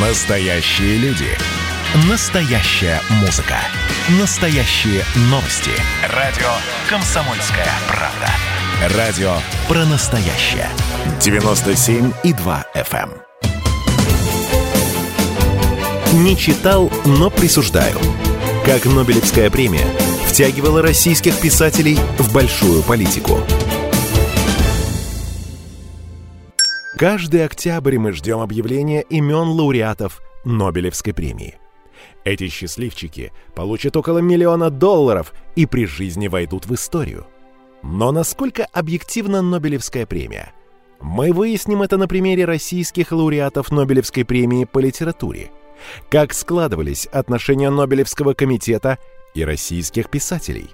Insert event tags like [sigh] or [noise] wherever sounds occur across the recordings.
Настоящие люди. Настоящая музыка. Настоящие новости. Радио «Комсомольская правда». Радио про настоящее. 97,2 FM. эм. Не читал, но присуждаю. Как Нобелевская премия втягивала российских писателей в большую политику. Каждый октябрь мы ждем объявления имен лауреатов Нобелевской премии. Эти счастливчики получат около миллиона долларов и при жизни войдут в историю. Но насколько объективна Нобелевская премия? Мы выясним это на примере российских лауреатов Нобелевской премии по литературе. Как складывались отношения Нобелевского комитета и российских писателей.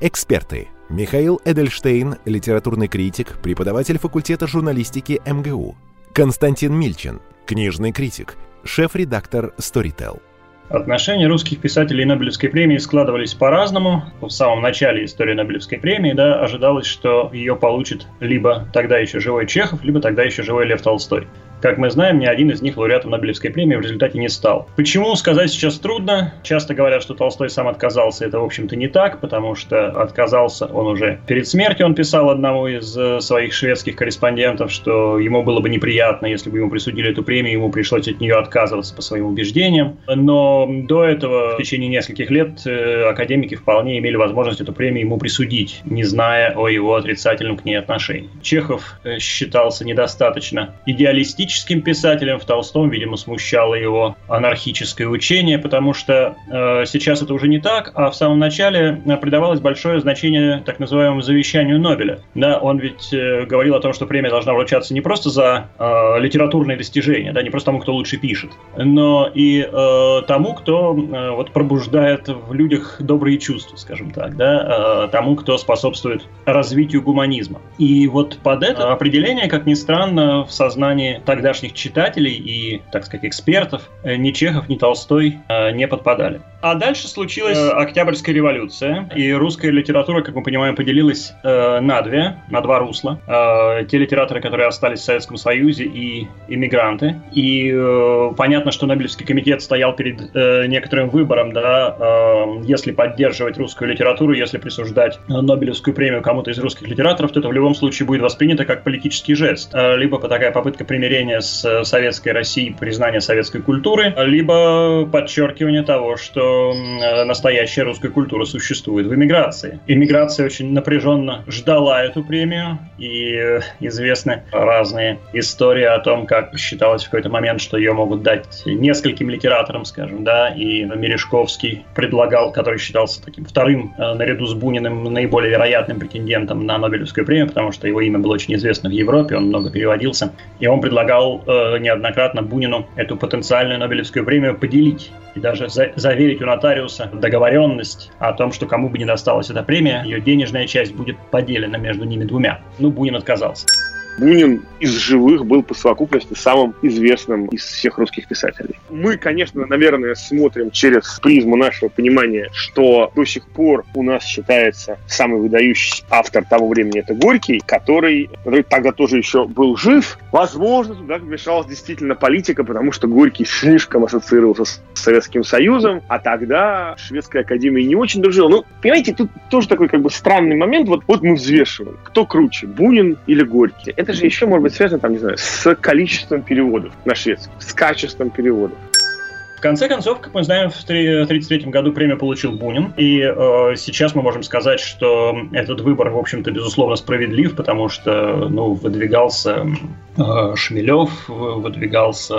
Эксперты – Михаил Эдельштейн, литературный критик, преподаватель факультета журналистики МГУ. Константин Мильчин, книжный критик, шеф-редактор Storytel. Отношения русских писателей Нобелевской премии складывались по-разному. В самом начале истории Нобелевской премии да, ожидалось, что ее получит либо тогда еще живой Чехов, либо тогда еще живой Лев Толстой. Как мы знаем, ни один из них лауреатом Нобелевской премии в результате не стал. Почему, сказать сейчас трудно. Часто говорят, что Толстой сам отказался. Это, в общем-то, не так, потому что отказался он уже перед смертью. Он писал одному из э, своих шведских корреспондентов, что ему было бы неприятно, если бы ему присудили эту премию, ему пришлось от нее отказываться по своим убеждениям. Но до этого, в течение нескольких лет, э, академики вполне имели возможность эту премию ему присудить, не зная о его отрицательном к ней отношении. Чехов э, считался недостаточно идеалистичным анархическим писателем. В Толстом, видимо, смущало его анархическое учение, потому что э, сейчас это уже не так, а в самом начале э, придавалось большое значение так называемому завещанию Нобеля. Да, он ведь э, говорил о том, что премия должна вручаться не просто за э, литературные достижения, да, не просто тому, кто лучше пишет, но и э, тому, кто э, вот пробуждает в людях добрые чувства, скажем так, да, э, тому, кто способствует развитию гуманизма. И вот под это определение, как ни странно, в сознании так тогдашних читателей и, так сказать, экспертов э, ни Чехов, ни Толстой э, не подпадали. А дальше случилась э, Октябрьская революция, и русская литература, как мы понимаем, поделилась на две, на два русла. Те литераторы, которые остались в Советском Союзе, и иммигранты. И понятно, что Нобелевский комитет стоял перед некоторым выбором, да, если поддерживать русскую литературу, если присуждать Нобелевскую премию кому-то из русских литераторов, то это в любом случае будет воспринято как политический жест, либо такая попытка примирения с э, советской Россией, признание советской культуры, либо подчеркивание того, что э, настоящая русская культура существует в эмиграции. Иммиграция очень напряженно ждала эту премию, и э, известны разные истории о том, как считалось в какой-то момент, что ее могут дать нескольким литераторам, скажем, да, и Мережковский предлагал, который считался таким вторым наряду с Буниным наиболее вероятным претендентом на Нобелевскую премию, потому что его имя было очень известно в Европе, он много переводился, и он предлагал э, неоднократно Бунину эту потенциальную Нобелевскую премию поделить и даже за заверить у нотариуса договоренность о том, что кому бы не досталась эта премия, ее денежная часть будет поделена между ними двумя. Ну, Бунин отказался. Бунин из живых был по совокупности самым известным из всех русских писателей. Мы, конечно, наверное, смотрим через призму нашего понимания, что до сих пор у нас считается самый выдающийся автор того времени это Горький, который, который тогда тоже еще был жив. Возможно, туда вмешалась действительно политика, потому что Горький слишком ассоциировался с Советским Союзом, а тогда Шведская Академия не очень дружила. Ну, понимаете, тут тоже такой как бы странный момент. Вот, вот мы взвешиваем, кто круче, Бунин или Горький это же еще может быть связано, там, не знаю, с количеством переводов на шведский, с качеством переводов. Конце концов, как мы знаем, в 1933 году премию получил Бунин, и э, сейчас мы можем сказать, что этот выбор, в общем-то, безусловно справедлив, потому что, ну, выдвигался Э, Шмелев, выдвигался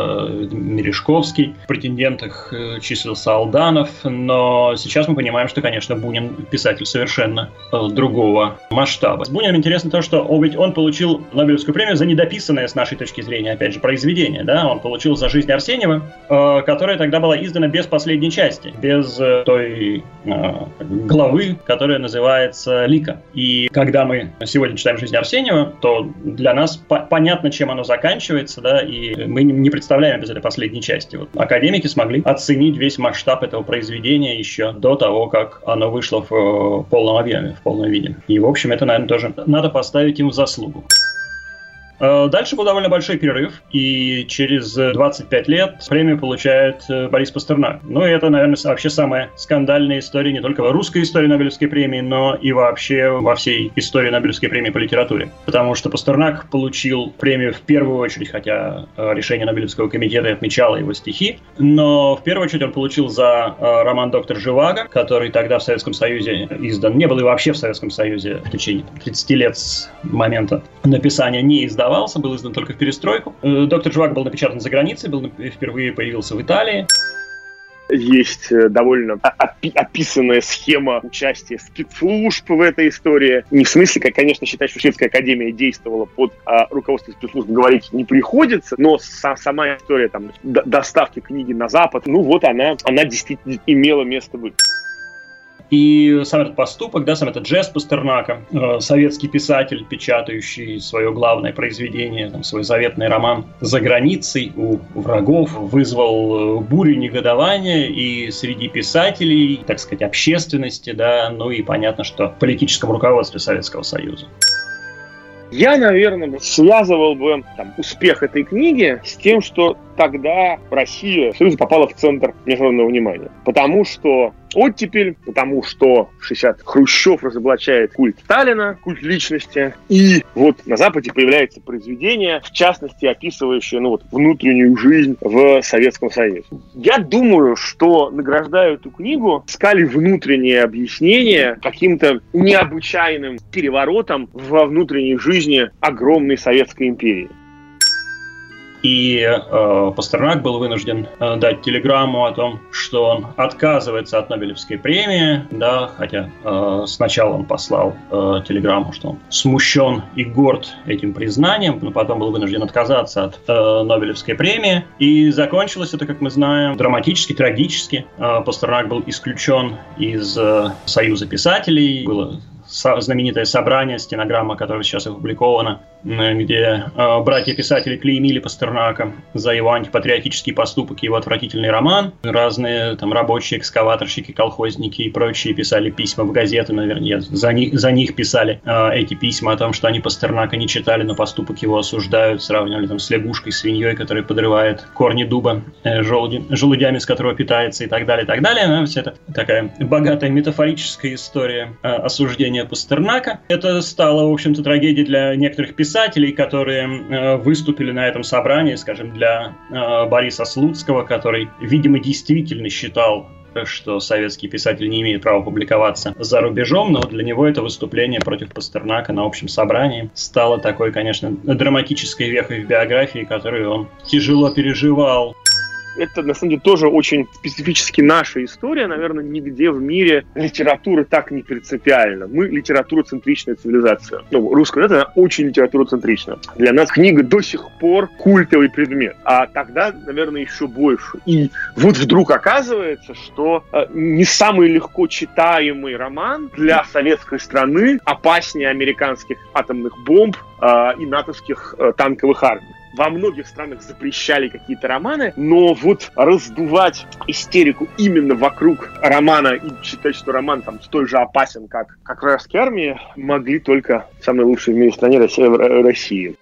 Мережковский, в претендентах э, числился Алданов, но сейчас мы понимаем, что, конечно, Бунин писатель совершенно э, другого масштаба. С Буниным интересно то, что он, ведь он получил Нобелевскую премию за недописанное, с нашей точки зрения, опять же, произведение. Да? Он получил за «Жизнь Арсеньева», которая тогда была издана без последней части, без той главы, которая называется «Лика». И когда мы сегодня читаем «Жизнь Арсеньева», то для нас понятно, чем оно заканчивается, да, и мы не представляем без этой последней части. Вот академики смогли оценить весь масштаб этого произведения еще до того, как оно вышло в э, полном объеме, в полном виде. И, в общем, это, наверное, тоже надо поставить им заслугу. Э, дальше был довольно большой перерыв, и через 25 лет премию получает э, Борис Пастернак. Ну, и это, наверное, вообще самая скандальная история не только в русской истории Нобелевской премии, но и вообще во всей истории Нобелевской премии по литературе. Потому что Пастернак получил премию в первую очередь, хотя э, решение Нобелевского комитета отмечало его стихи, но в первую очередь он получил за роман «Доктор Живаго», который тогда в Советском Союзе издан, не был и вообще в Советском Союзе в течение 30 лет с момента написания не издавался, был издан только в перестройку. Э, Доктор Жвак был напечатан за границей, был впервые появился в Италии есть э, довольно опи- описанная схема участия спецслужб в этой истории. Не в смысле, как, конечно, считать, что Шведская Академия действовала под а, руководством спецслужб, говорить не приходится, но са- сама история там, доставки книги на Запад, ну вот она, она действительно имела место быть. И сам этот поступок, да, сам этот жест Пастернака, э, советский писатель, печатающий свое главное произведение, там, свой заветный роман за границей у врагов, вызвал э, бурю негодования и среди писателей, так сказать, общественности, да, ну и понятно, что в политическом руководстве Советского Союза. Я, наверное, связывал бы там, успех этой книги с тем, что тогда Россия Союз попала в центр международного внимания. Потому что оттепель, потому что 60 Хрущев разоблачает культ Сталина, культ личности, и вот на Западе появляется произведение, в частности, описывающее ну, вот, внутреннюю жизнь в Советском Союзе. Я думаю, что награждаю эту книгу, искали внутреннее объяснение каким-то необычайным переворотом во внутренней жизни огромной Советской империи. И э, Пастернак был вынужден э, дать телеграмму о том, что он отказывается от Нобелевской премии, да, хотя э, сначала он послал э, телеграмму, что он смущен и горд этим признанием, но потом был вынужден отказаться от э, Нобелевской премии. И закончилось это, как мы знаем, драматически, трагически. Э, Пастернак был исключен из э, Союза писателей, было знаменитое собрание, стенограмма, которая сейчас опубликована, где э, братья-писатели клеймили Пастернака за его антипатриотический поступок, его отвратительный роман. Разные там рабочие, экскаваторщики, колхозники и прочие писали письма в газеты, наверное, за них, за них писали э, эти письма о том, что они Пастернака не читали, но поступок его осуждают, сравнивали там с лягушкой, свиньей, которая подрывает корни дуба, э, желуди, желудями, с которого питается и так далее, и так далее. Ну, все это такая богатая метафорическая история э, осуждения Пастернака. Это стало, в общем-то, трагедией для некоторых писателей, которые э, выступили на этом собрании, скажем, для э, Бориса Слуцкого, который, видимо, действительно считал что советский писатель не имеет права публиковаться за рубежом, но для него это выступление против Пастернака на общем собрании стало такой, конечно, драматической вехой в биографии, которую он тяжело переживал это, на самом деле, тоже очень специфически наша история. Наверное, нигде в мире литература так не принципиальна. Мы литературоцентричная цивилизация. Ну, русская это очень литературоцентрична. Для нас книга до сих пор культовый предмет. А тогда, наверное, еще больше. И вот вдруг оказывается, что э, не самый легко читаемый роман для советской страны опаснее американских атомных бомб э, и натовских э, танковых армий во многих странах запрещали какие-то романы, но вот раздувать истерику именно вокруг романа и считать, что роман там столь же опасен, как, как вражеские армии, могли только самые лучшие в мире стране России.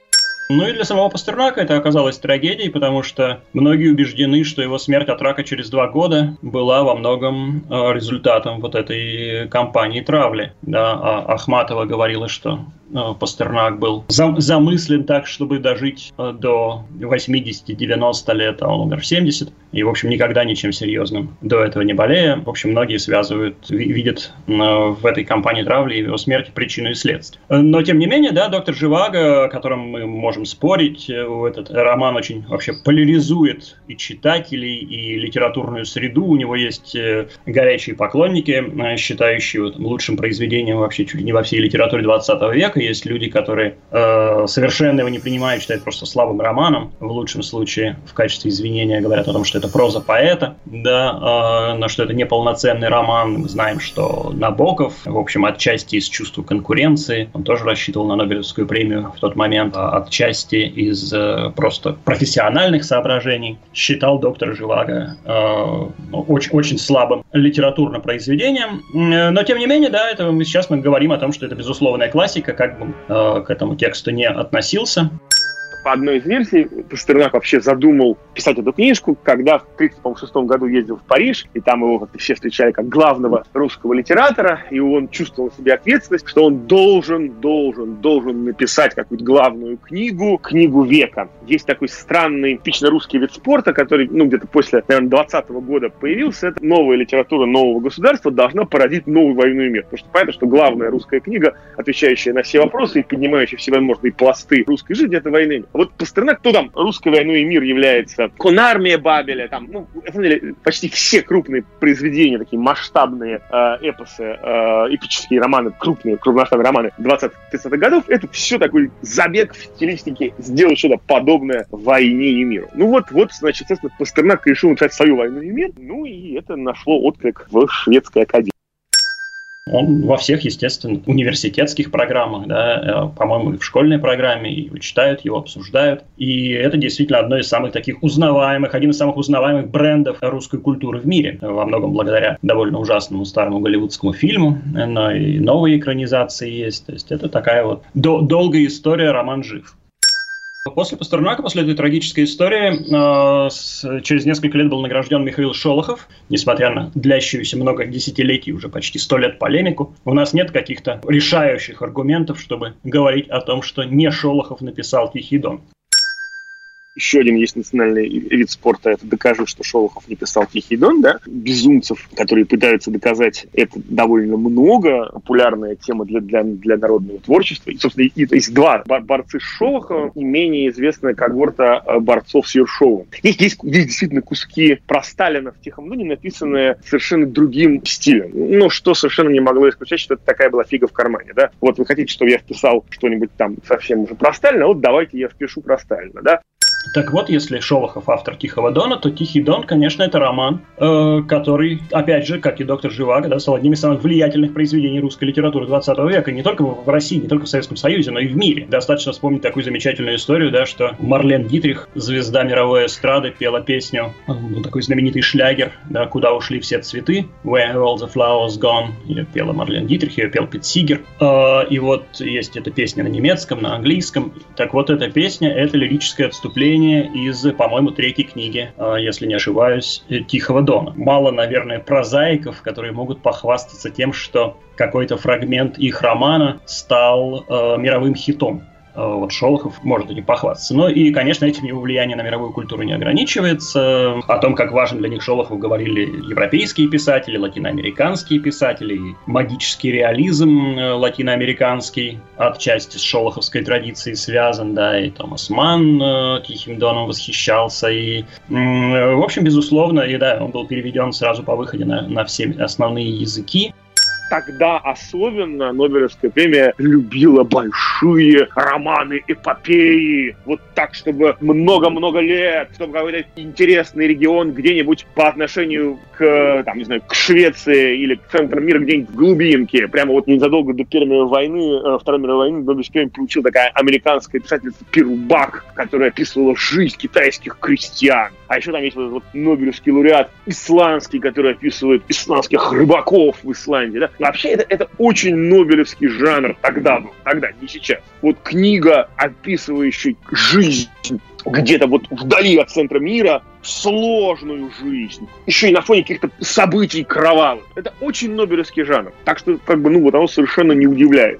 Ну и для самого Пастернака это оказалось трагедией, потому что многие убеждены, что его смерть от рака через два года была во многом э, результатом вот этой кампании травли. Да, а Ахматова говорила, что Э, Пастернак был замыслен так, чтобы дожить э, до 80-90 лет, а он умер в 70. И, в общем, никогда ничем серьезным до этого не болея. В общем, многие связывают, видят в этой кампании травли его смерти причину и следствие. Но, тем не менее, да, доктор Живаго, о котором мы можем спорить, этот роман очень вообще поляризует и читателей, и литературную среду. У него есть горячие поклонники, считающие вот, лучшим произведением вообще чуть ли не во всей литературе 20 века есть люди, которые э, совершенно его не принимают, считают просто слабым романом. В лучшем случае в качестве извинения говорят о том, что это проза поэта, да, э, но что это не полноценный роман. Мы знаем, что Набоков, в общем, отчасти из чувства конкуренции, он тоже рассчитывал на Нобелевскую премию в тот момент, а отчасти из э, просто профессиональных соображений считал доктора Живаго э, очень, очень слабым литературным произведением. Но, тем не менее, да, это мы сейчас мы говорим о том, что это безусловная классика, как бы э, к этому тексту не относился. По одной из версий, Пастернак вообще задумал писать эту книжку, когда в 1936 году ездил в Париж, и там его как все встречали как главного русского литератора, и он чувствовал в себе ответственность, что он должен, должен, должен написать какую-то главную книгу, книгу века. Есть такой странный, типично русский вид спорта, который, ну, где-то после, наверное, 20 -го года появился. Это новая литература нового государства должна породить новую войну и мир. Потому что понятно, что главная русская книга, отвечающая на все вопросы и поднимающая всевозможные пласты русской жизни, это мир. Вот Пастернак, кто там русской войной и мир является? Конармия Бабеля, там, ну, на самом деле, почти все крупные произведения, такие масштабные э, эпосы, э, эпические романы, крупные, крупномасштабные романы 20-30-х годов, это все такой забег в стилистике сделать что-то подобное войне и миру. Ну вот, вот, значит, естественно, Пастернак решил написать свою войну и мир, ну и это нашло отклик в шведской академии. Он во всех, естественно, университетских программах, да, э, по-моему, и в школьной программе, и читают его, обсуждают. И это действительно одно из самых таких узнаваемых, один из самых узнаваемых брендов русской культуры в мире. Во многом благодаря довольно ужасному старому голливудскому фильму, но и новые экранизации есть. То есть это такая вот до- долгая история, роман жив. После Пастернака, после этой трагической истории, э, с, через несколько лет был награжден Михаил Шолохов, несмотря на длящуюся много десятилетий, уже почти сто лет полемику. У нас нет каких-то решающих аргументов, чтобы говорить о том, что не Шолохов написал «Тихий дон». Еще один есть национальный вид спорта, это докажу, что Шолохов не писал «Тихий дон», да? Безумцев, которые пытаются доказать это довольно много, популярная тема для, для, для народного творчества. И, собственно, и, есть два борцы с Шолоховым и менее известная когорта э, борцов с Ершовым. Есть, есть, есть действительно куски про Сталина в «Тихом доне», написанные совершенно другим стилем. Но что совершенно не могло исключать, что это такая была фига в кармане, да? Вот вы хотите, чтобы я вписал что-нибудь там совсем уже про Сталина, вот давайте я впишу про Сталина, да? Так вот, если Шолохов автор «Тихого дона», то «Тихий дон», конечно, это роман, э, который, опять же, как и «Доктор Живаго», да, стал одним из самых влиятельных произведений русской литературы 20 века, не только в России, не только в Советском Союзе, но и в мире. Достаточно вспомнить такую замечательную историю, да, что Марлен Дитрих, звезда мировой эстрады, пела песню, ну, такой знаменитый шлягер, да, «Куда ушли все цветы», «Where all the flowers gone», ее пела Марлен Дитрих, ее пел Пит Сигер. Э, и вот есть эта песня на немецком, на английском. Так вот, эта песня — это лирическое отступление из, по-моему, третьей книги, а, если не ошибаюсь, Тихого Дона. Мало, наверное, прозаиков, которые могут похвастаться тем, что какой-то фрагмент их романа стал э, мировым хитом. Э, вот Шолохов может этим похвастаться. Но и, конечно, этим его влияние на мировую культуру не ограничивается. О том, как важен для них Шолохов, говорили европейские писатели, латиноамериканские писатели, магический реализм э, латиноамериканский отчасти с шолоховской традицией связан, да, и Томас Манн э, Тихим Доном восхищался, и, в общем, безусловно, и да, он был переведен сразу по выходе на, на все основные языки тогда особенно Нобелевская премия любила большие романы, эпопеи, вот так, чтобы много-много лет, чтобы какой-то интересный регион где-нибудь по отношению к, там, не знаю, к Швеции или к центру мира где-нибудь в глубинке. Прямо вот незадолго до Первой мировой войны, э, Второй мировой войны Нобелевскую премию получил такая американская писательница Пирубак, которая описывала жизнь китайских крестьян. А еще там есть вот, вот Нобелевский лауреат исландский, который описывает исландских рыбаков в Исландии. Да? Вообще это, это очень нобелевский жанр тогда был, тогда, не сейчас. Вот книга, описывающая жизнь где-то вот вдали от центра мира, сложную жизнь, еще и на фоне каких-то событий кровавых. Это очень нобелевский жанр. Так что, как бы, ну, вот оно совершенно не удивляет.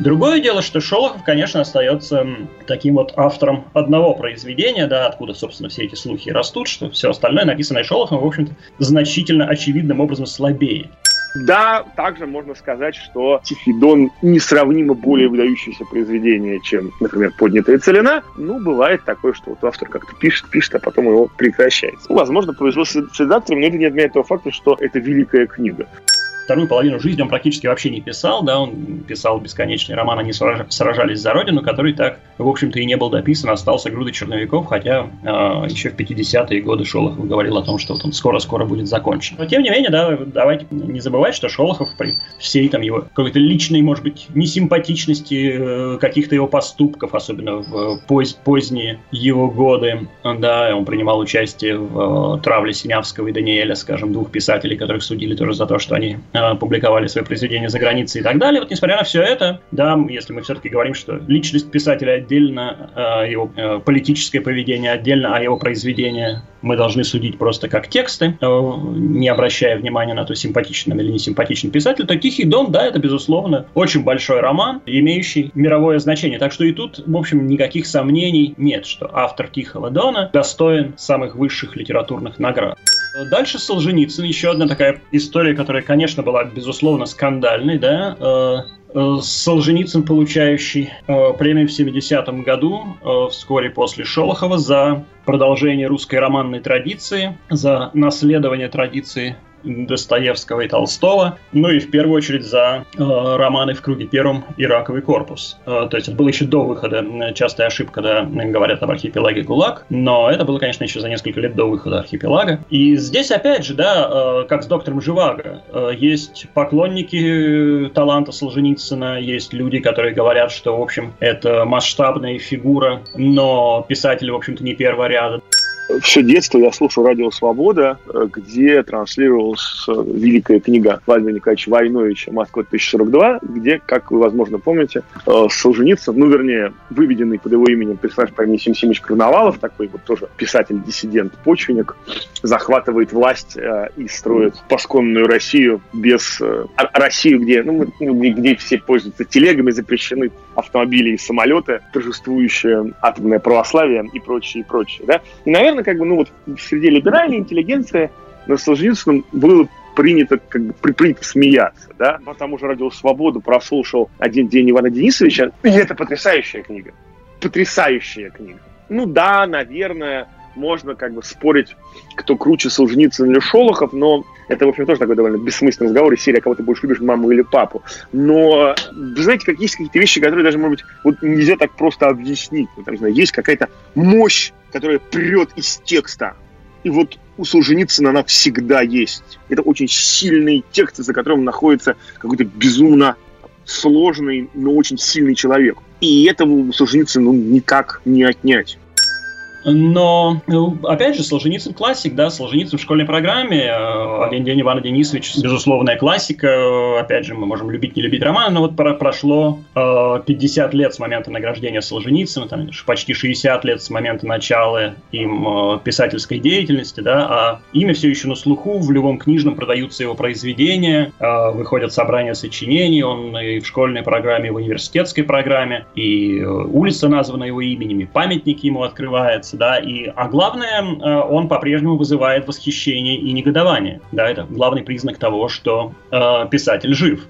Другое дело, что Шолохов, конечно, остается таким вот автором одного произведения, да, откуда, собственно, все эти слухи растут, что все остальное, написанное Шолоховым, в общем-то, значительно очевидным образом слабее. Да, также можно сказать, что Тифидон несравнимо более выдающееся произведение, чем, например, «Поднятая целина». Ну, бывает такое, что вот автор как-то пишет, пишет, а потом его прекращает. Ну, возможно, повезло с редактором, но это не отменяет того факта, что это великая книга вторую половину жизни он практически вообще не писал, да, он писал бесконечный роман «Они сражались за Родину», который так, в общем-то, и не был дописан, остался грудой черновиков, хотя э, еще в 50-е годы Шолохов говорил о том, что вот он скоро-скоро будет закончен. Но, тем не менее, да, давайте не забывать, что Шолохов при всей там его какой-то личной, может быть, несимпатичности э, каких-то его поступков, особенно в поз поздние его годы, да, он принимал участие в э, травле Синявского и Даниэля, скажем, двух писателей, которых судили тоже за то, что они публиковали свои произведения за границей и так далее. Вот несмотря на все это, да, если мы все-таки говорим, что личность писателя отдельно, э, его э, политическое поведение отдельно, а его произведения мы должны судить просто как тексты, э, не обращая внимания на то, симпатичный или не симпатичный писатель, то «Тихий дом», да, это, безусловно, очень большой роман, имеющий мировое значение. Так что и тут, в общем, никаких сомнений нет, что автор «Тихого дона» достоин самых высших литературных наград. Дальше Солженицын, еще одна такая история, которая, конечно, была, безусловно, скандальной, да, э, Солженицын, получающий э, премию в 70-м году, вскоре после Шолохова, за продолжение русской романной традиции, за наследование традиции Достоевского и Толстого, ну и в первую очередь за э, романы в круге первом и раковый корпус. Э, то есть это было еще до выхода. Частая ошибка, когда говорят об архипелаге ГУЛАГ, но это было, конечно, еще за несколько лет до выхода архипелага. И здесь, опять же, да, э, как с доктором Живаго, э, есть поклонники таланта Солженицына, есть люди, которые говорят, что, в общем, это масштабная фигура, но писатель, в общем-то, не первого ряда все детство я слушал радио «Свобода», э, где транслировалась э, великая книга Владимира Николаевича Войновича «Москва-1042», где, как вы, возможно, помните, э, Солженицын, ну, вернее, выведенный под его именем персонаж по имени Сим Симич Карнавалов, такой вот тоже писатель-диссидент, почвенник, захватывает власть и строит посконную Россию без... Россию, где, ну, где все пользуются телегами, запрещены автомобили и самолеты, торжествующие атомное православие и прочее, и прочее, да? И, наверное, наверное, как бы, ну вот среди либеральной интеллигенции на Солженицыным было принято, как бы, принято смеяться, да, по тому же «Радио Свободу» прослушал «Один день Ивана Денисовича», и это потрясающая книга, потрясающая книга. Ну да, наверное, можно как бы спорить, кто круче Солженицын или Шолохов, но это, в общем, тоже такой довольно бессмысленный разговор из серии, кого ты больше любишь, маму или папу. Но, знаете, как есть какие-то вещи, которые даже, может быть, вот нельзя так просто объяснить. Вот, там, знаю, есть какая-то мощь, которая прет из текста. И вот у Солженицына она всегда есть. Это очень сильный текст, за которым находится какой-то безумно сложный, но очень сильный человек. И этого у Солженицына ну, никак не отнять. Но, ну, опять же, Солженицын классик, да, Солженицын в школьной программе, э, день Ивана Денисович, безусловная классика, опять же, мы можем любить, не любить роман, но вот прошло 50 э, лет с момента награждения Солженицына, там, почти 60 лет с момента начала им э, писательской деятельности, да, а имя все еще на слуху, в любом книжном продаются его произведения, выходят собрания сочинений, он и в школьной программе, и в университетской программе, и улица названа его именем, и памятник ему открывается, да, и, а главное, э, он по-прежнему вызывает восхищение и негодование, да, это главный признак того, что э, писатель жив.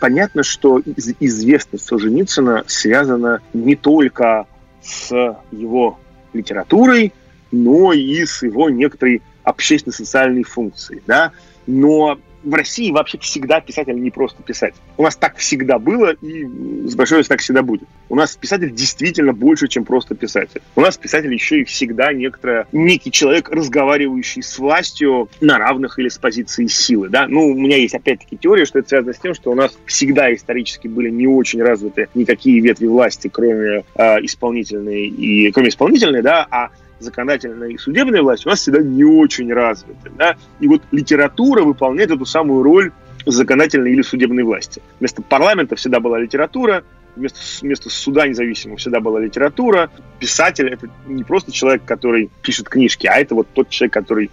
Понятно, что известность Солженицына связана не только с его литературой, но и с его некоторой общественно-социальной функцией, да, но в России вообще всегда писатель не просто писатель. У нас так всегда было, и с большой так всегда будет. У нас писатель действительно больше, чем просто писатель. У нас писатель еще и всегда некоторая, некий человек, разговаривающий с властью на равных или с позиции силы. Да? Ну, у меня есть опять-таки теория, что это связано с тем, что у нас всегда исторически были не очень развиты никакие ветви власти, кроме э, исполнительной и кроме исполнительной, да, а законодательная и судебная власть у нас всегда не очень развиты. Да? И вот литература выполняет эту самую роль законодательной или судебной власти. Вместо парламента всегда была литература, вместо, вместо суда независимого всегда была литература. Писатель — это не просто человек, который пишет книжки, а это вот тот человек, который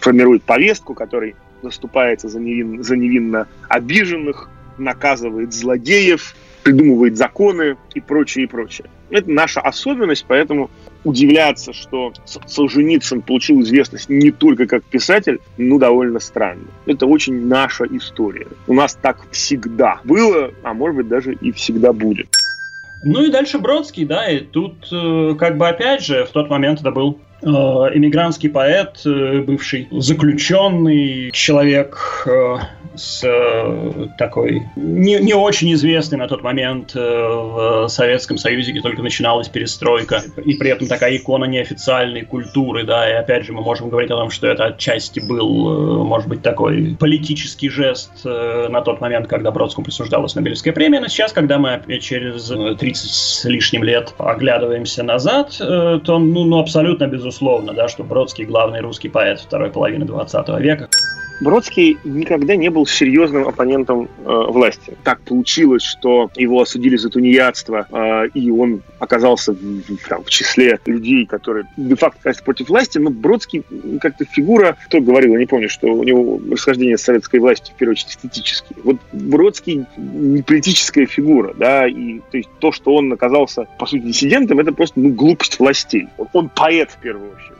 формирует повестку, который заступается за, невин, за невинно обиженных, наказывает злодеев, придумывает законы и прочее, и прочее. Это наша особенность, поэтому удивляться, что Солженицын получил известность не только как писатель, ну, довольно странно. Это очень наша история. У нас так всегда было, а может быть даже и всегда будет. Ну и дальше Бродский, да, и тут э, как бы опять же в тот момент это был эмигрантский поэт, э, бывший заключенный, человек с э, такой не, не очень известной на тот момент э, в Советском Союзе, где только начиналась перестройка, и при этом такая икона неофициальной культуры, да, и опять же мы можем говорить о том, что это отчасти был, э, может быть, такой политический жест э, на тот момент, когда Бродскому присуждалась Нобелевская премия, но сейчас, когда мы через 30 с лишним лет оглядываемся назад, э, то, ну, ну, абсолютно безусловно, да, что Бродский главный русский поэт второй половины 20 века. Бродский никогда не был серьезным оппонентом э, власти. Так получилось, что его осудили за тунеядство, э, и он оказался в, там, в числе людей, которые де-факто против власти, но Бродский как-то фигура, кто говорил, я не помню, что у него расхождение с советской властью, в первую очередь, эстетические. Вот Бродский не политическая фигура, да, и то есть то, что он оказался, по сути, диссидентом, это просто, ну, глупость властей. Он, он поэт, в первую очередь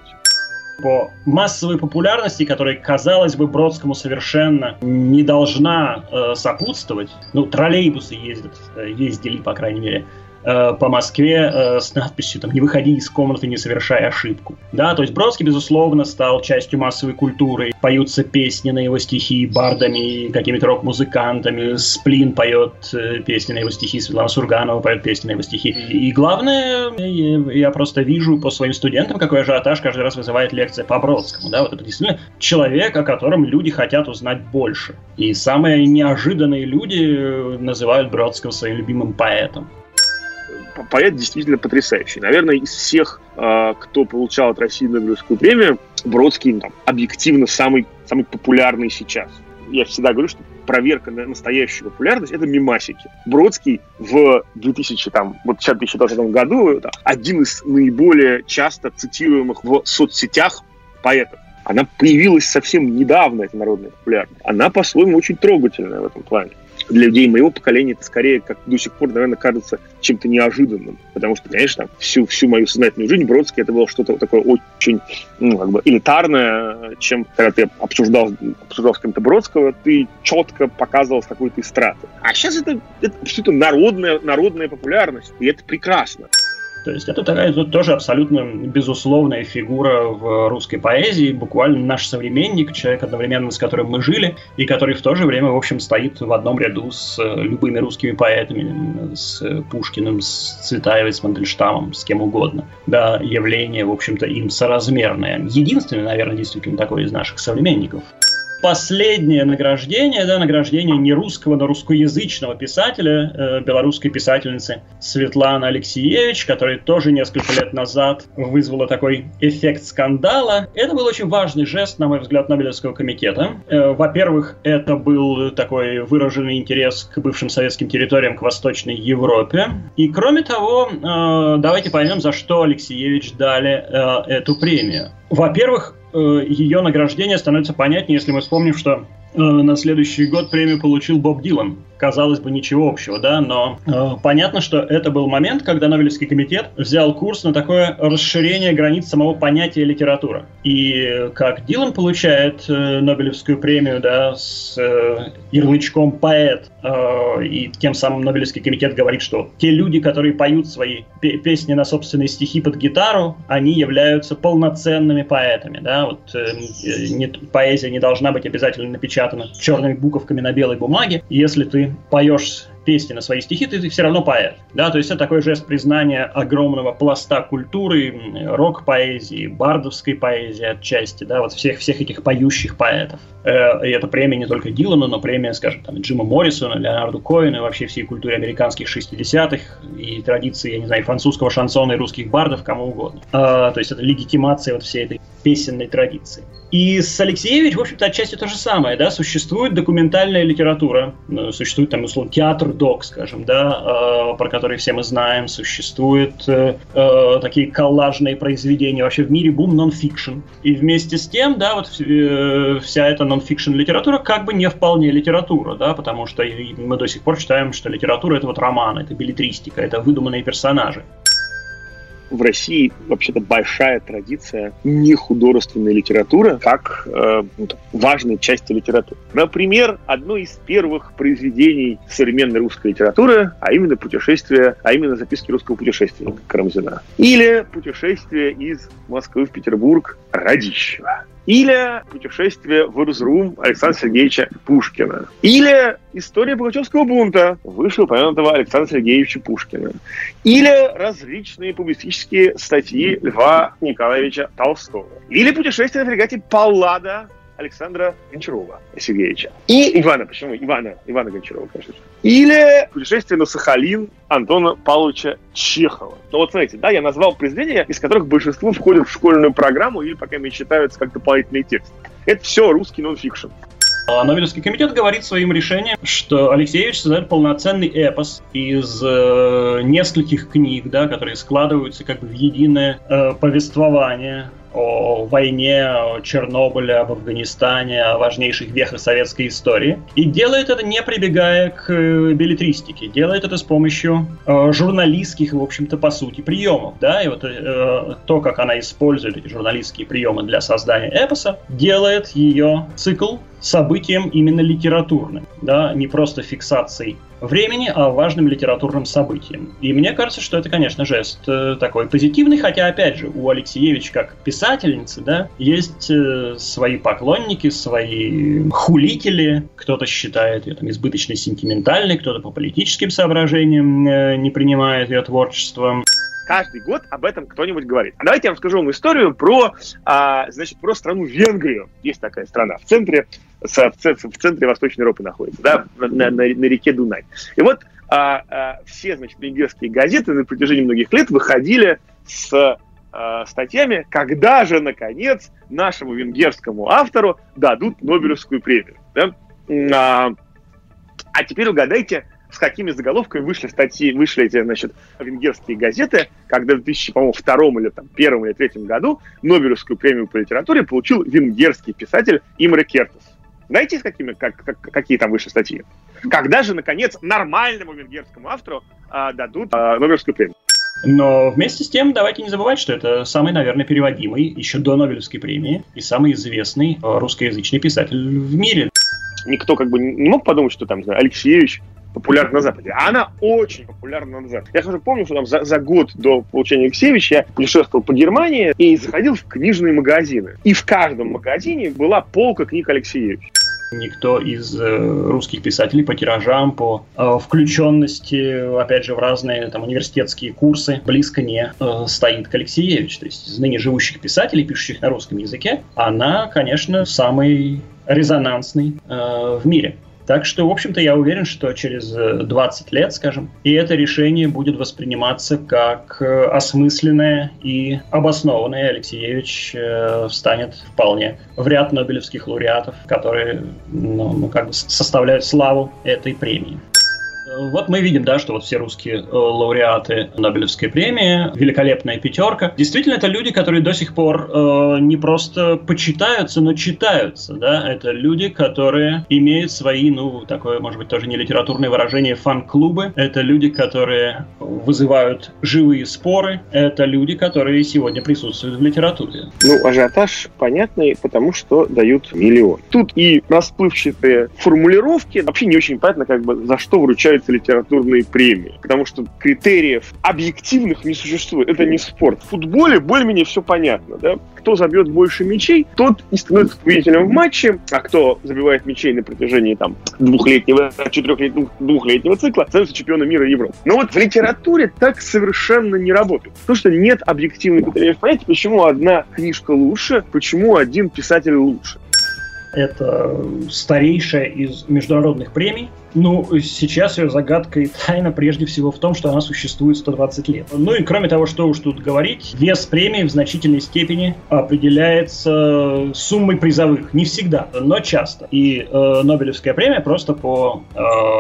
по массовой популярности, которая, казалось бы, Бродскому совершенно не должна э, сопутствовать. Ну, троллейбусы ездят, э, ездили, по крайней мере, Э, по Москве э, с надписью там «Не выходи из комнаты, не совершая ошибку». Да, то есть Бродский, безусловно, стал частью массовой культуры. Поются песни на его стихи бардами, какими-то рок-музыкантами. Сплин поет э, песни на его стихи, Светлана Сурганова поет песни на его стихи. И главное, я просто вижу по своим студентам, какой ажиотаж каждый раз вызывает лекция по Бродскому. Да, вот это действительно человек, о котором люди хотят узнать больше. И самые неожиданные люди называют Бродского своим любимым поэтом поэт действительно потрясающий. Наверное, из всех, а, кто получал от России Нобелевскую премию, Бродский ну, там, объективно самый, самый популярный сейчас. Я всегда говорю, что проверка на настоящую популярность — это мимасики. Бродский в 2000, там, вот 2020 году да, один из наиболее часто цитируемых в соцсетях поэтов. Она появилась совсем недавно, эта народная популярность. Она по-своему очень трогательная в этом плане для людей моего поколения это скорее, как до сих пор, наверное, кажется чем-то неожиданным. Потому что, конечно, всю, всю мою сознательную жизнь Бродский это было что-то такое очень ну, как бы элитарное, чем когда ты обсуждал, обсуждал с кем-то Бродского, ты четко показывал с какой-то страты. А сейчас это, это абсолютно народная, народная популярность, и это прекрасно. То есть это такая тоже абсолютно безусловная фигура в русской поэзии, буквально наш современник, человек, одновременно с которым мы жили, и который в то же время, в общем, стоит в одном ряду с э, любыми русскими поэтами, с Пушкиным, с Цветаевой, с Мандельштамом, с кем угодно. Да, явление, в общем-то, им соразмерное. Единственное, наверное, действительно такое из наших современников последнее награждение, да, награждение не русского, но русскоязычного писателя, э, белорусской писательницы Светланы Алексеевич, которая тоже несколько лет назад вызвала такой эффект скандала. Это был очень важный жест, на мой взгляд, Нобелевского комитета. Э, во-первых, это был такой выраженный интерес к бывшим советским территориям, к Восточной Европе. И кроме того, э, давайте поймем, за что Алексеевич дали э, эту премию. Во-первых, Э, ее награждение становится понятнее, если мы вспомним, что э, на следующий год премию получил Боб Дилан казалось бы, ничего общего, да, но э, понятно, что это был момент, когда Нобелевский комитет взял курс на такое расширение границ самого понятия литература. И как Дилан получает э, Нобелевскую премию, да, с э, ярлычком поэт, э, и тем самым Нобелевский комитет говорит, что те люди, которые поют свои песни на собственные стихи под гитару, они являются полноценными поэтами, да, вот э, не, поэзия не должна быть обязательно напечатана черными буковками на белой бумаге, если ты поешь песни на свои стихи, ты, ты все равно поэт. Да? То есть это такой жест признания огромного пласта культуры, рок-поэзии, бардовской поэзии отчасти, да, вот всех, всех этих поющих поэтов. Э, и это премия не только Дилану, но премия, скажем, там, Джима Моррисона, Леонарду Коэну и вообще всей культуре американских 60-х и традиции, я не знаю, французского шансона и русских бардов, кому угодно. Э, то есть это легитимация вот всей этой песенной традиции. И с Алексеевич, в общем-то, отчасти то же самое, да, существует документальная литература, ну, существует там, условно, театр док, скажем, да, э, про который все мы знаем, существуют э, э, такие коллажные произведения, вообще в мире бум нон-фикшн. И вместе с тем, да, вот э, вся эта нон-фикшн литература как бы не вполне литература, да, потому что мы до сих пор считаем, что литература это вот роман, это беллетристика, это выдуманные персонажи в России вообще-то большая традиция не художественной литературы, как э, ну, важной части литературы. Например, одно из первых произведений современной русской литературы, а именно путешествие, а именно записки русского путешественника Карамзина. Или путешествие из Москвы в Петербург Радищева. Или «Путешествие в Ирзрум» Александра Сергеевича Пушкина. Или «История Пугачевского бунта» вышеупомянутого Александра Сергеевича Пушкина. Или различные публицистические статьи Льва Николаевича Толстого. Или «Путешествие на фрегате Паллада» Александра Гончарова Сергеевича. И Ивана, почему? Ивана, Ивана Гончарова, конечно же. Или «Путешествие на Сахалин» Антона Павловича Чехова. Ну вот смотрите, да, я назвал произведения, из которых большинство входят в школьную программу или пока не считаются как дополнительный текст. Это все русский нонфикшн. А Нобелевский комитет говорит своим решением, что Алексеевич создает полноценный эпос из э, нескольких книг, да, которые складываются как бы в единое э, повествование о войне, о Чернобыле, об Афганистане, о важнейших вехах советской истории. И делает это не прибегая к э, билетристике, делает это с помощью э, журналистских, в общем-то, по сути, приемов. Да? И вот э, то, как она использует эти журналистские приемы для создания эпоса, делает ее цикл событием именно литературным, да, не просто фиксацией времени, а важным литературным событием. И мне кажется, что это, конечно, жест э, такой позитивный, хотя, опять же, у Алексеевич как писательницы, да, есть э, свои поклонники, свои хулители, кто-то считает ее там избыточно сентиментальной, кто-то по политическим соображениям э, не принимает ее творчество каждый год об этом кто-нибудь говорит. А давайте я вам расскажу вам историю про, а, значит, про страну Венгрию. Есть такая страна в центре, в, центре Восточной Европы находится, да, на, на, на реке Дунай. И вот а, а, все, значит, венгерские газеты на протяжении многих лет выходили с а, статьями, когда же, наконец, нашему венгерскому автору дадут Нобелевскую премию. Да? А, а теперь угадайте, с какими заголовками вышли статьи, вышли эти, значит, венгерские газеты, когда в 2002 или там, первом или третьем году Нобелевскую премию по литературе получил венгерский писатель Имре Кертес. Знаете, с какими, как, как, какие там вышли статьи? Когда же, наконец, нормальному венгерскому автору а, дадут а, Нобелевскую премию? Но вместе с тем, давайте не забывать, что это самый, наверное, переводимый еще до Нобелевской премии и самый известный русскоязычный писатель в мире. Никто как бы не мог подумать, что там, знаю, Алексеевич популярна на Западе. А она очень популярна на Западе. Я тоже помню, что там за, за год до получения Алексеевича я путешествовал по Германии и заходил в книжные магазины. И в каждом магазине была полка книг Алексеевича никто из э, русских писателей по тиражам, по э, включенности, опять же, в разные там университетские курсы близко не э, стоит к Алексеевич. То есть из ныне живущих писателей, пишущих на русском языке, она, конечно, самый резонансный э, в мире. Так что, в общем-то, я уверен, что через 20 э, лет, скажем, и это решение будет восприниматься как э, осмысленное и обоснованное. Алексеевич э, встанет вполне в ряд нобелевских лауреатов, которые ну, ну, как бы составляют славу этой премии. Вот мы видим, да, что вот все русские э, лауреаты Нобелевской премии, великолепная пятерка. Действительно, это люди, которые до сих пор э, не просто почитаются, но читаются, да. Это люди, которые имеют свои, ну, такое, может быть, тоже не литературное выражение, фан-клубы. Это люди, которые вызывают живые споры. Это люди, которые сегодня присутствуют в литературе. Ну, ажиотаж понятный, потому что дают миллион. Тут и расплывчатые формулировки. Вообще не очень понятно, как бы, за что вручают называется литературные премии. Потому что критериев объективных не существует. Это не спорт. В футболе более-менее все понятно. Да? Кто забьет больше мячей, тот и становится победителем в матче, а кто забивает мячей на протяжении там, двухлетнего, четырехлетнего, двухлетнего цикла, становится чемпионом мира и Европы. Но вот в литературе так совершенно не работает. Потому что нет объективных критериев понять, почему одна книжка лучше, почему один писатель лучше. Это старейшая из международных премий, ну, сейчас ее загадка и тайна прежде всего в том, что она существует 120 лет. Ну и кроме того, что уж тут говорить, вес премии в значительной степени определяется суммой призовых. Не всегда, но часто. И э, Нобелевская премия просто по э,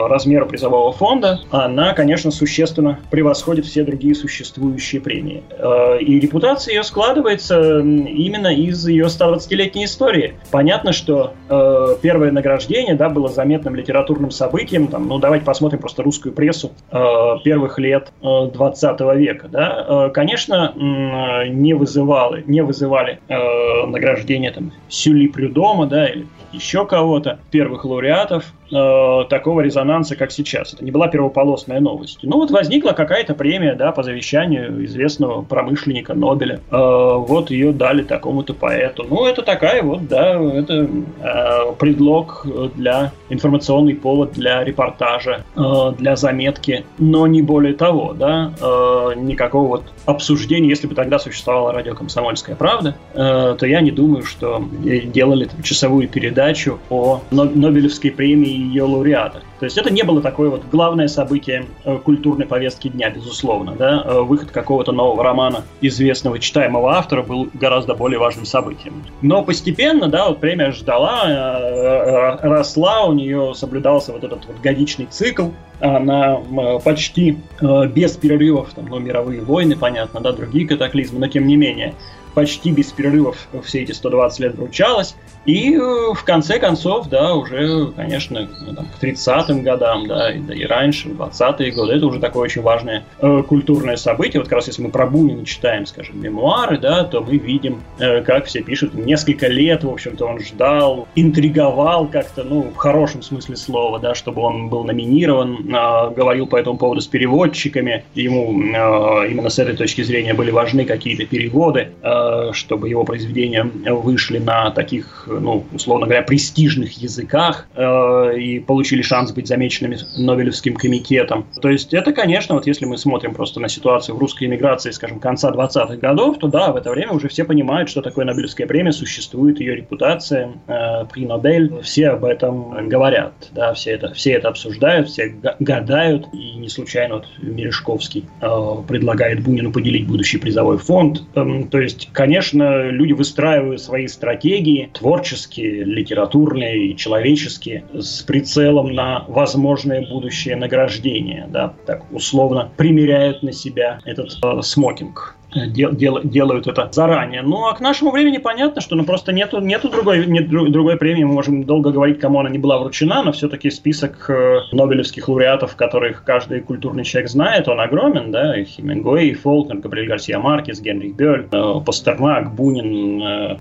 размеру призового фонда, она, конечно, существенно превосходит все другие существующие премии. Э, и репутация ее складывается именно из ее 120-летней истории. Понятно, что э, первое награждение да, было заметным литературным событием, событиям, там, ну давайте посмотрим просто русскую прессу э, первых лет э, 20 века, да, э, конечно, э, не вызывали, не вызывали э, награждения там Сюли Прюдома, да, или еще кого-то, первых лауреатов, э, такого резонанса, как сейчас. Это не была первополосная новость. Ну вот возникла какая-то премия, да, по завещанию известного промышленника Нобеля. Э, вот ее дали такому-то поэту. Ну это такая вот, да, это э, предлог для информационный повод для репортажа, э, для заметки, но не более того, да, э, никакого вот обсуждения, если бы тогда существовала радио «Комсомольская правда», э, то я не думаю, что делали там, часовую передачу о Нобелевской премии ее лауреатах. То есть это не было такое вот главное событие э, культурной повестки дня, безусловно. Да? Э, выход какого-то нового романа известного читаемого автора был гораздо более важным событием. Но постепенно, да, вот премия ждала, э, росла, у нее соблюдался вот этот вот годичный цикл, она почти без перерывов, там, ну, мировые войны, понятно, да, другие катаклизмы, но тем не менее, почти без перерывов все эти 120 лет вручалась. И э, в конце концов, да, уже, конечно, ну, там, к 30-м годам, да, и, да, и раньше, в 20-е годы, это уже такое очень важное э, культурное событие. Вот как раз если мы про Бунина читаем, скажем, мемуары, да, то мы видим, э, как все пишут, несколько лет, в общем-то, он ждал, интриговал как-то, ну, в хорошем смысле слова, да, чтобы он был номинирован, э, говорил по этому поводу с переводчиками, ему э, именно с этой точки зрения были важны какие-то переводы, э, чтобы его произведения вышли на таких ну, условно говоря, престижных языках э, и получили шанс быть замеченными Нобелевским комитетом. То есть это, конечно, вот если мы смотрим просто на ситуацию в русской эмиграции, скажем, конца 20-х годов, то да, в это время уже все понимают, что такое Нобелевская премия, существует ее репутация, э, при Нобель, все об этом говорят, да, все это, все это обсуждают, все гадают, и не случайно вот Мережковский э, предлагает Бунину поделить будущий призовой фонд. Э, то есть, конечно, люди выстраивают свои стратегии, творческие литературные и человеческие, с прицелом на возможное будущее награждение, да, так условно примеряют на себя этот э, смокинг дел, дел, делают это заранее. Ну, а к нашему времени понятно, что ну, просто нету, нету другой, нет другой премии. Мы можем долго говорить, кому она не была вручена, но все-таки список э, нобелевских лауреатов, которых каждый культурный человек знает, он огромен, да, и Хемингуэй, и Фолкнер, Габриэль Гарсия Маркес, Генри Бёль, э, Пастернак, Бунин, э,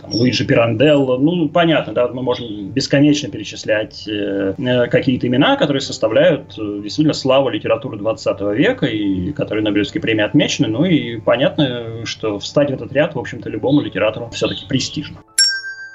там, Луиджи Пиранделло. Ну, понятно, да, мы можем бесконечно перечислять какие-то имена, которые составляют действительно славу литературы 20 века и которые Нобелевской премии отмечены, ну и понятно, что встать в этот ряд, в общем-то, любому литератору все-таки престижно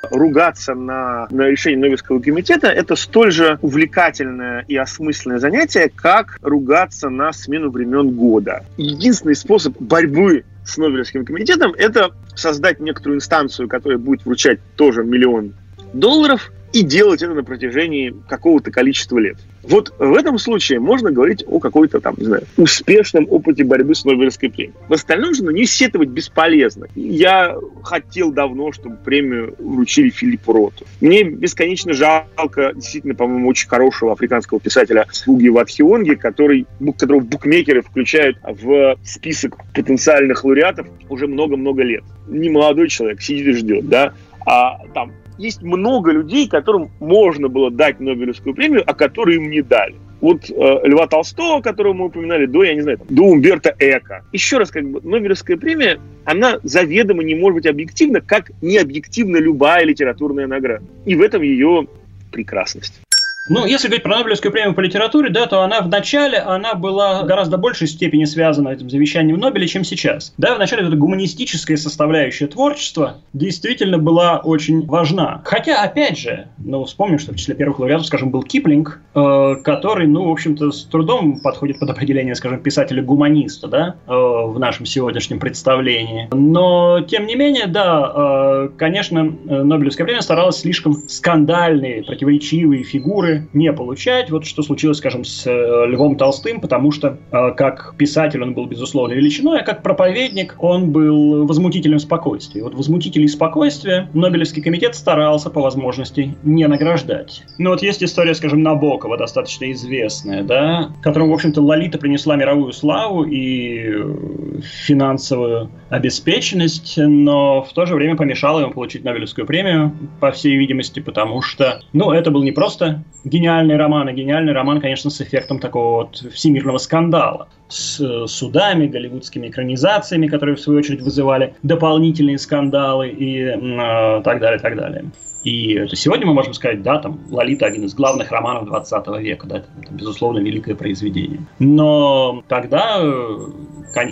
ругаться на, на решение Нобелевского комитета – это столь же увлекательное и осмысленное занятие, как ругаться на смену времен года. Единственный способ борьбы с Нобелевским комитетом – это создать некоторую инстанцию, которая будет вручать тоже миллион долларов, и делать это на протяжении какого-то количества лет. Вот в этом случае можно говорить о какой-то там, не знаю, успешном опыте борьбы с Нобелевской премией. В остальном же на нее сетовать бесполезно. Я хотел давно, чтобы премию вручили Филиппу Роту. Мне бесконечно жалко, действительно, по-моему, очень хорошего африканского писателя Слуги Ватхионги, который, которого букмекеры включают в список потенциальных лауреатов уже много-много лет. Не молодой человек, сидит и ждет, да, а там есть много людей, которым можно было дать Нобелевскую премию, а которые им не дали. Вот э, Льва Толстого, которого мы упоминали, до, я не знаю, там, до Умберта Эко. Еще раз, как бы, Нобелевская премия, она заведомо не может быть объективна, как не объективна любая литературная награда. И в этом ее прекрасность. Ну, если говорить про Нобелевскую премию по литературе, да, то она в начале она была гораздо большей степени связана этим завещанием Нобеля, чем сейчас. Да, в начале эта гуманистическая составляющая творчества действительно была очень важна. Хотя, опять же, ну, вспомним, что в числе первых лауреатов, скажем, был Киплинг, э, который, ну, в общем-то, с трудом подходит под определение, скажем, писателя-гуманиста, да, э, в нашем сегодняшнем представлении. Но, тем не менее, да, э, конечно, Нобелевская премия старалась слишком скандальные, противоречивые фигуры не получать. Вот что случилось, скажем, с э, Львом Толстым, потому что э, как писатель он был, безусловно, величиной, а как проповедник он был возмутителем спокойствия. Вот возмутителей спокойствия Нобелевский комитет старался по возможности не награждать. Ну вот есть история, скажем, Набокова, достаточно известная, да, которому, в общем-то, Лолита принесла мировую славу и э, финансовую обеспеченность, но в то же время помешала ему получить Нобелевскую премию, по всей видимости, потому что, ну, это был не просто гениальный роман, и гениальный роман, конечно, с эффектом такого вот всемирного скандала, с э, судами, голливудскими экранизациями, которые, в свою очередь, вызывали дополнительные скандалы и э, так далее, так далее. И это сегодня мы можем сказать, да, там «Лолита» один из главных романов 20 века, да, это, это безусловно, великое произведение. Но тогда, э,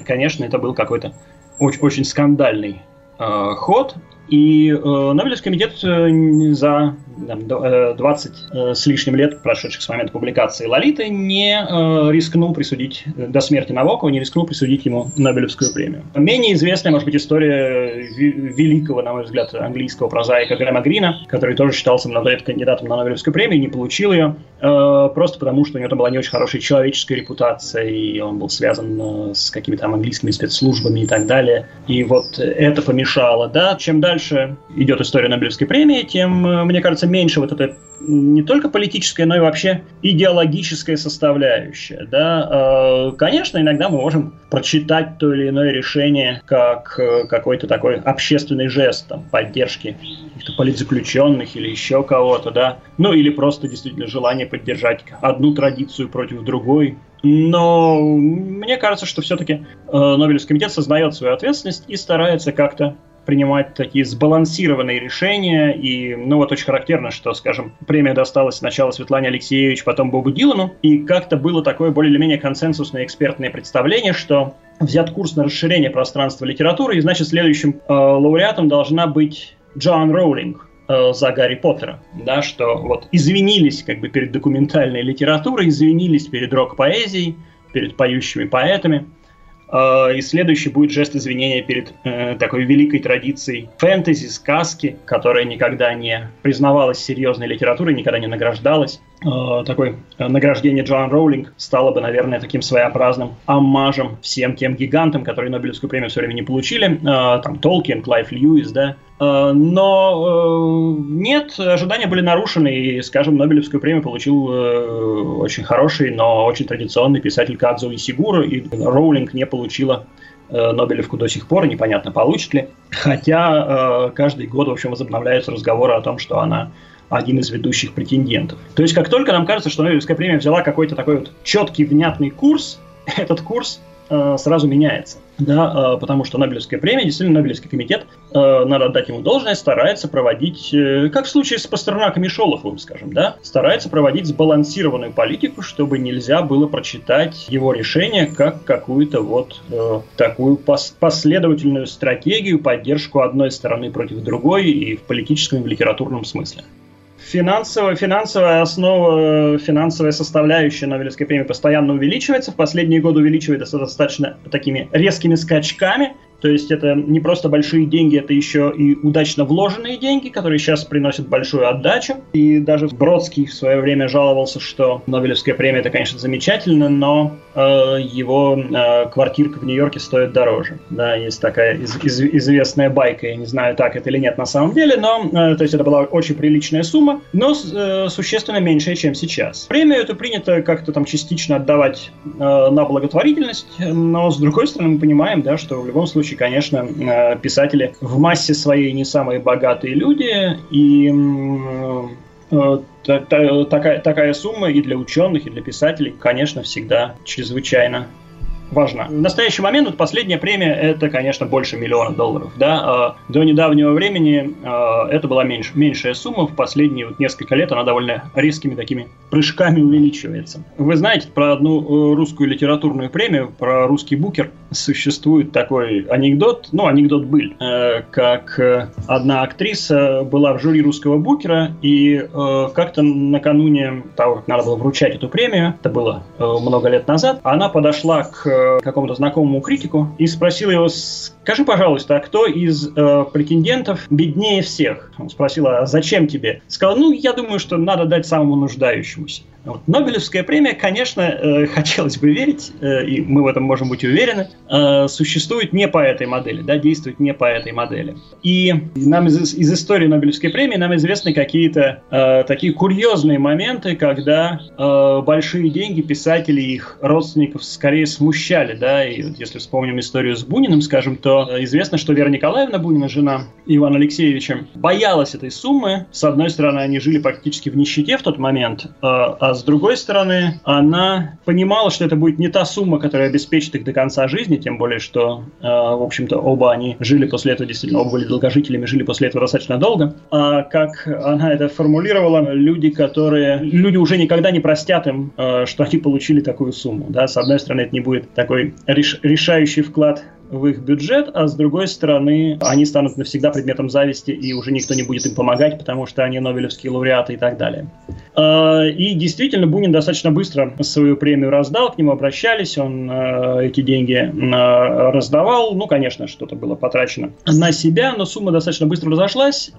конечно, это был какой-то очень, очень скандальный э, ход, и э, Нобелевский комитет э, за там, 20 э, э, с лишним лет, прошедших с момента публикации Лолиты, не э, рискнул присудить до смерти Набокова, не рискнул присудить ему Нобелевскую премию. Менее известная, может быть, история великого, на мой взгляд, английского прозаика Грэма Грина, который тоже считался много лет кандидатом на Нобелевскую премию, не получил ее, просто потому что у него там была не очень хорошая человеческая репутация, и он был связан с какими-то там английскими спецслужбами и так далее. И вот это помешало, да. Чем дальше идет история Нобелевской премии, тем, мне кажется, меньше вот эта не только политическая, но и вообще идеологическая составляющая. Да? Э, конечно, иногда мы можем прочитать то или иное решение как э, какой-то такой общественный жест там, поддержки каких-то политзаключенных или еще кого-то, да, ну или просто действительно желание поддержать одну традицию против другой. Но мне кажется, что все-таки э, Нобелевский комитет сознает свою ответственность и старается как-то принимать такие сбалансированные решения. И, ну, вот очень характерно, что, скажем, премия досталась сначала Светлане Алексеевич, потом Бобу Дилану, и как-то было такое более или менее консенсусное экспертное представление, что взят курс на расширение пространства литературы, и, значит, следующим э, лауреатом должна быть Джоан Роулинг э, за Гарри Поттера, да, что вот извинились как бы перед документальной литературой, извинились перед рок-поэзией, перед поющими поэтами, и следующий будет жест извинения перед э, такой великой традицией фэнтези, сказки, которая никогда не признавалась серьезной литературой, никогда не награждалась. Э, такое награждение Джоан Роулинг стало бы, наверное, таким своеобразным оммажем всем тем гигантам, которые Нобелевскую премию все время не получили. Э, там Толкин, Клайв Льюис, да, Э, но э, нет, ожидания были нарушены, и, скажем, Нобелевскую премию получил э, очень хороший, но очень традиционный писатель Кадзо Исигура, и Роулинг не получила Нобелевку до сих пор, непонятно, получит ли. Хотя каждый год, в общем, возобновляются разговоры о том, что она один из ведущих претендентов. То есть, как только нам кажется, что Нобелевская премия взяла какой-то такой вот четкий, внятный курс, [laughs] этот курс э, сразу меняется. Да, э, потому что Нобелевская премия, действительно, Нобелевский комитет, э, надо отдать ему должное, старается проводить, э, как в случае с Пастернаком и Шолоховым, скажем, да, старается проводить сбалансированную политику, чтобы нельзя было прочитать его решение как какую-то вот э, такую пос последовательную стратегию, поддержку одной стороны против другой и в политическом и в литературном смысле. Финансовая, финансовая основа, финансовая составляющая Нобелевской премии постоянно увеличивается. В последние годы увеличивается достаточно такими резкими скачками. То есть это не просто большие деньги, это еще и удачно вложенные деньги, которые сейчас приносят большую отдачу. И даже Бродский в свое время жаловался, что Нобелевская премия это, конечно, замечательно, но э, его э, квартирка в Нью-Йорке стоит дороже. Да, есть такая из, из, известная байка, я не знаю, так это или нет на самом деле, но э, то есть это была очень приличная сумма, но э, существенно меньшая, чем сейчас. Премию это принято как-то там частично отдавать э, на благотворительность, но с другой стороны мы понимаем, да, что в любом случае случае, конечно, э, писатели в массе своей не самые богатые люди, и э, такая, такая сумма и для ученых, и для писателей, конечно, всегда чрезвычайно важна. В настоящий момент вот последняя премия это, конечно, больше миллиона долларов. Да? А до недавнего времени а, это была меньше, меньшая сумма. В последние вот несколько лет она довольно резкими такими прыжками увеличивается. Вы знаете про одну э, русскую литературную премию, про русский букер. Существует такой анекдот, ну, анекдот был, э, как э, одна актриса была в жюри русского букера, и как-то накануне того, как надо было вручать эту премию, это было много лет назад, она подошла к какому-то знакомому критику и спросил его, скажи, пожалуйста, а кто из э, претендентов беднее всех? Он спросил, а зачем тебе? Сказал, ну, я думаю, что надо дать самому нуждающемуся. Вот. Нобелевская премия, конечно, э, [laughs] хотелось бы верить, э, и мы в этом можем быть уверены, э, существует не по этой модели, да, действует не по этой модели. И нам из, из истории Нобелевской премии нам известны какие-то э, такие курьезные моменты, когда э, большие деньги писатели и их родственников скорее смущали, да, и вот если вспомним историю с Буниным, скажем, то что известно, что Вера Николаевна Бунина, жена Ивана Алексеевича, боялась этой суммы. С одной стороны, они жили практически в нищете в тот момент, а, а с другой стороны, она понимала, что это будет не та сумма, которая обеспечит их до конца жизни, тем более, что, а, в общем-то, оба они жили после этого, действительно, оба были долгожителями, жили после этого достаточно долго. А как она это формулировала, люди, которые... Люди уже никогда не простят им, что они получили такую сумму. Да? С одной стороны, это не будет такой реш... решающий вклад в их бюджет, а с другой стороны, они станут навсегда предметом зависти, и уже никто не будет им помогать, потому что они нобелевские лауреаты и так далее. А, и действительно, Бунин достаточно быстро свою премию раздал, к нему обращались, он а, эти деньги а, раздавал. Ну, конечно, что-то было потрачено на себя, но сумма достаточно быстро разошлась,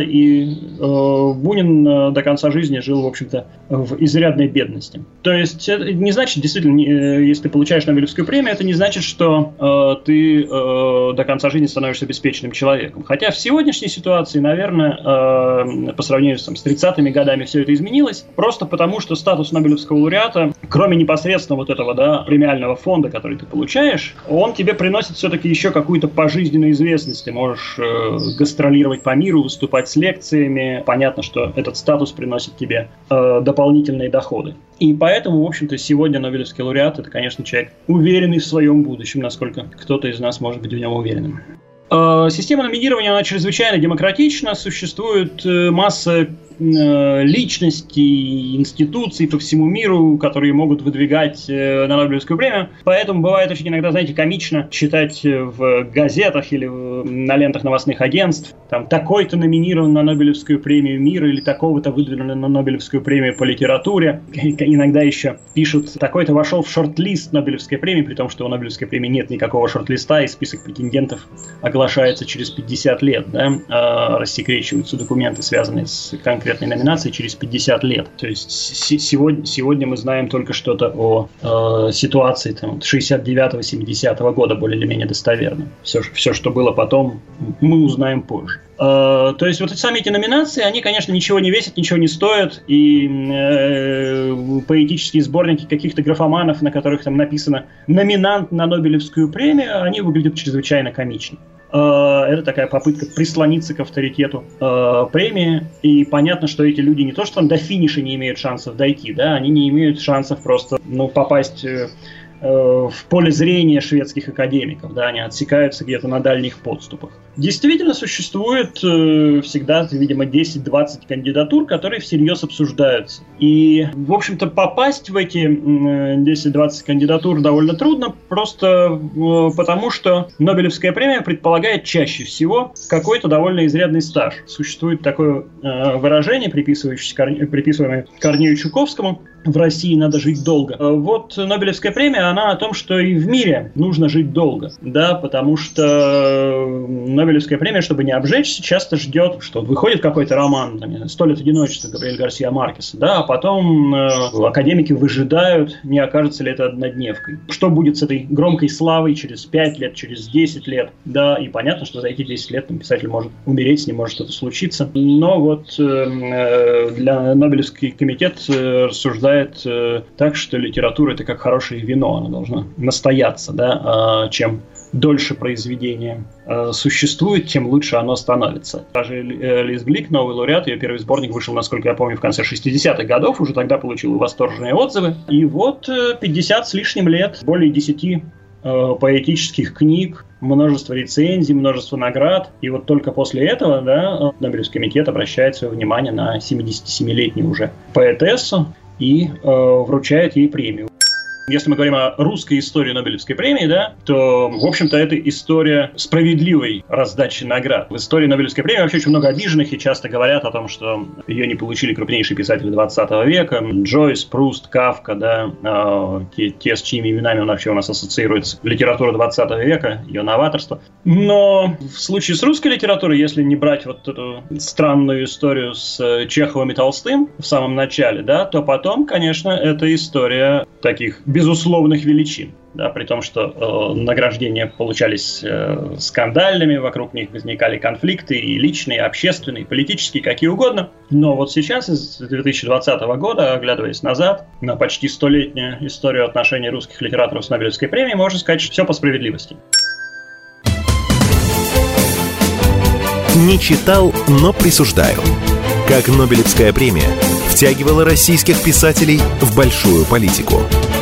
и Бунин до конца жизни жил, в общем-то, в изрядной бедности. То есть, это не значит, действительно, если ты получаешь Нобелевскую премию, это не значит, что ты э, до конца жизни становишься обеспеченным человеком. Хотя в сегодняшней ситуации, наверное, э, по сравнению там, с 30-ми годами все это изменилось, просто потому что статус Нобелевского лауреата, кроме непосредственно вот этого да, премиального фонда, который ты получаешь, он тебе приносит все-таки еще какую-то пожизненную известность. Ты можешь э, гастролировать по миру, выступать с лекциями. Понятно, что этот статус приносит тебе э, дополнительные доходы. И поэтому, в общем-то, сегодня Нобелевский лауреат – это, конечно, человек уверенный в своем будущем, насколько кто-то из нас может быть в нем уверенным. Э, система номинирования, она чрезвычайно демократична, существует э, масса личностей, институций по всему миру, которые могут выдвигать э, на Нобелевскую премию. Поэтому бывает очень иногда, знаете, комично читать в газетах или на лентах новостных агентств, там, такой-то номинирован на Нобелевскую премию мира или такого-то выдвинули на Нобелевскую премию по литературе. Иногда еще пишут, такой-то вошел в шорт-лист Нобелевской премии, при том, что у Нобелевской премии нет никакого шорт-листа, и список претендентов оглашается через 50 лет, да, а рассекречиваются документы, связанные с конкретным конкретной номинации через 50 лет. То есть сегодня, сегодня мы знаем только что-то о э, ситуации там, 69-70 года более или менее достоверно. Все, все, что было потом, мы узнаем позже. Э, то есть вот сами эти номинации, они, конечно, ничего не весят, ничего не стоят, и э, поэтические сборники каких-то графоманов, на которых там написано «номинант на Нобелевскую премию», они выглядят чрезвычайно комично. Э, это такая попытка прислониться к авторитету э, премии. И понятно, что эти люди не то, что там до финиша не имеют шансов дойти, да, они не имеют шансов просто ну, попасть э, в поле зрения шведских академиков, да, они отсекаются где-то на дальних подступах. Действительно существует э, всегда, видимо, 10-20 кандидатур, которые всерьез обсуждаются. И, в общем-то, попасть в эти э, 10-20 кандидатур довольно трудно, просто э, потому что Нобелевская премия предполагает чаще всего какой-то довольно изрядный стаж. Существует такое э, выражение, приписывающееся, приписываемое Корнею Чуковскому, в России надо жить долго. Э, вот Нобелевская премия, она о том, что и в мире нужно жить долго, да, потому что Нобелевская премия, чтобы не обжечься, часто ждет, что выходит какой-то роман, там, «Сто лет одиночества» Габриэль Гарсия Маркеса, да, а потом э, академики выжидают, не окажется ли это однодневкой. Что будет с этой громкой славой через 5 лет, через 10 лет, да, и понятно, что за эти 10 лет там, писатель может умереть, с ним может что-то случиться, но вот э, э для Нобелевский комитет э, рассуждает рассуждает э, так, что литература это как хорошее вино, она должна настояться, да, э, чем дольше произведение э, существует, тем лучше оно становится. Даже э, Лиз Глик, новый лауреат, ее первый сборник вышел, насколько я помню, в конце 60-х годов, уже тогда получил восторженные отзывы. И вот э, 50 с лишним лет, более 10 э, поэтических книг, множество рецензий, множество наград. И вот только после этого да, Нобелевский комитет обращает свое внимание на 77-летнюю уже поэтессу, и э, вручает ей премию. Если мы говорим о русской истории Нобелевской премии, да, то, в общем-то, это история справедливой раздачи наград. В истории Нобелевской премии вообще очень много обиженных и часто говорят о том, что ее не получили крупнейшие писатели 20 века. Джойс, Пруст, Кавка, да, э, те, те, с чьими именами он вообще у нас ассоциируется. Литература 20 века, ее новаторство. Но в случае с русской литературой, если не брать вот эту странную историю с э, Чеховым и Толстым в самом начале, да, то потом, конечно, это история таких безусловных величин. Да, при том, что э, награждения получались э, скандальными, вокруг них возникали конфликты и личные, и общественные, и политические, какие угодно. Но вот сейчас, из 2020 года, оглядываясь назад, на почти столетнюю историю отношений русских литераторов с Нобелевской премией, можно сказать, что все по справедливости. Не читал, но присуждаю. Как Нобелевская премия втягивала российских писателей в большую политику –